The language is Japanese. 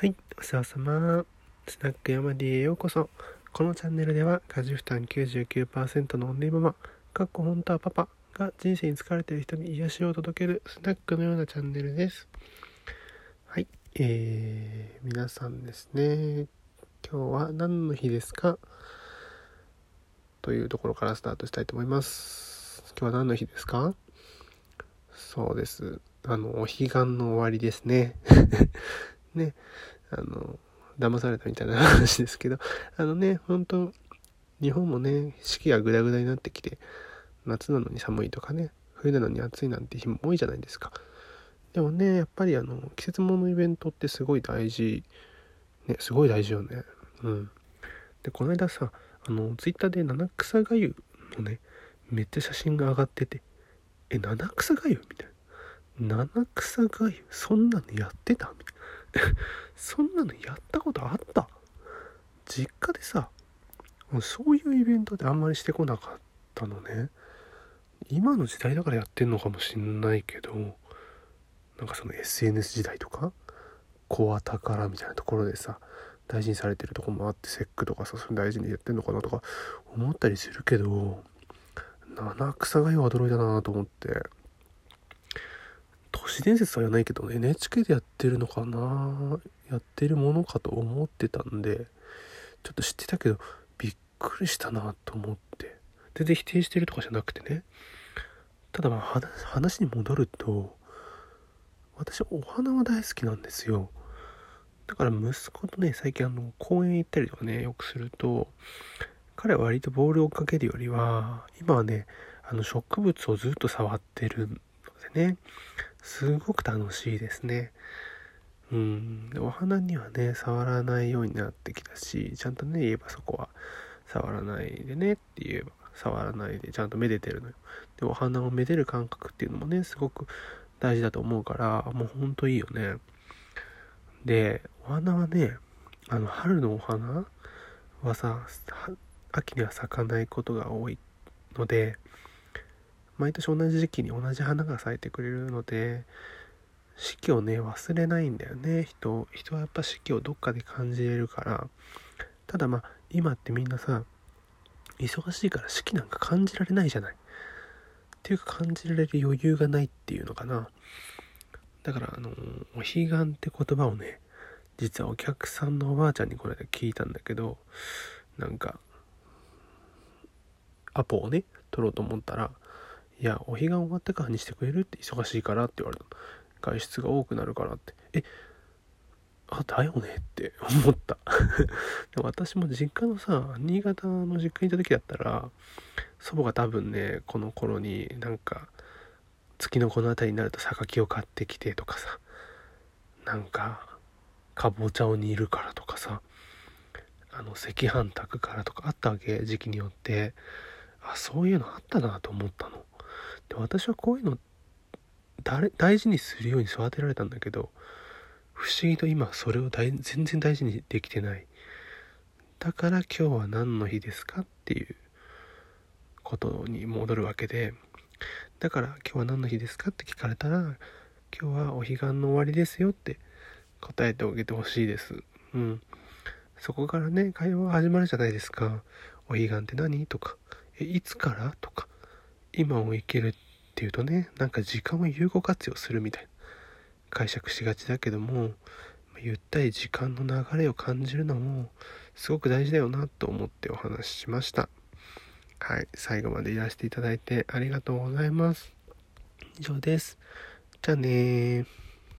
はい、お世話様。スナック山 D へようこそ。このチャンネルでは、家事負担99%のオンリーママ、かっこ本当はパパが人生に疲れてる人に癒しを届けるスナックのようなチャンネルです。はい、えー、皆さんですね、今日は何の日ですか？というところからスタートしたいと思います。今日は何の日ですか？そうです。あの、お彼岸の終わりですね。ね、あの、騙されたみたいな話ですけど、あのね、本当日本もね、四季がグダグダになってきて、夏なのに寒いとかね、冬なのに暑いなんて日も多いじゃないですか。でもね、やっぱりあの、季節物のイベントってすごい大事、ね、すごい大事よね。うん。で、この間さ、あの、ツイッターで七草がゆのね、めっちゃ写真が上がってて、え、七草がゆみたいな。七草がゆそんなのやってたみたい。な。そんなのやったことあった？実家でさそういうイベントであんまりしてこなかったのね。今の時代だからやってんのかもしんないけどなんかその SNS 時代とかコア宝みたいなところでさ大事にされてるとこもあってセックとかさそれ大事にやってんのかなとか思ったりするけど七草がゆは驚いたなと思って。都市伝説は言わないけど NHK でやってるのかなやってるものかと思ってたんでちょっと知ってたけどびっくりしたなと思って。全然否定してるとかじゃなくてね。ただまあ話に戻ると私お花は大好きなんですよ。だから息子とね最近あの公園行ったりとかねよくすると彼は割とボールをかけるよりは今はねあの植物をずっと触ってるのでね。すごく楽しいですね。うん、お花にはね触らないようになってきたしちゃんとね言えばそこは触らないでねって言えば触らないでちゃんとめでてるのよ。でお花をめでる感覚っていうのもねすごく大事だと思うからもうほんといいよね。でお花はねあの春のお花はさ秋には咲かないことが多いので毎年同じ時期に同じ花が咲いてくれるので四季をね忘れないんだよね。人人はやっぱ四季をどっかで感じれるから。ただまあ今ってみんなさ忙しいから四季なんか感じられないじゃない。っていうか感じられる余裕がないっていうのかな。だからあのお彼岸って言葉をね実はお客さんのおばあちゃんにこれで聞いたんだけどなんかアポをね取ろうと思ったらいや、お彼岸終わってからにしてくれるって忙しいからって言われた。外出が多くなるからって。え、あ、だよねって思った。でも私も実家のさ、新潟の実家にいた時だったら、祖母が多分ね、この頃になんか、月のこの辺りになると榊を買ってきてとかさ、なんか、かぼちゃを煮るからとかさ、あの、赤飯炊くからとかあったわけ、時期によって。あ、そういうのあったなと思ったの。で私はこういうの大事にするように育てられたんだけど不思議と今それを全然大事にできてない。だから今日は何の日ですかっていうことに戻るわけでだから今日は何の日ですかって聞かれたら今日はお彼岸の終わりですよって答えてあげてほしいです。うん。そこからね会話が始まるじゃないですか。お彼岸って何？とか。えいつから？とか。今を生きるっていうとねなんか時間を有効活用するみたいな解釈しがちだけどもゆったり時間の流れを感じるのもすごく大事だよなと思ってお話ししました。はい最後までいらしていただいてありがとうございます。以上です。じゃあね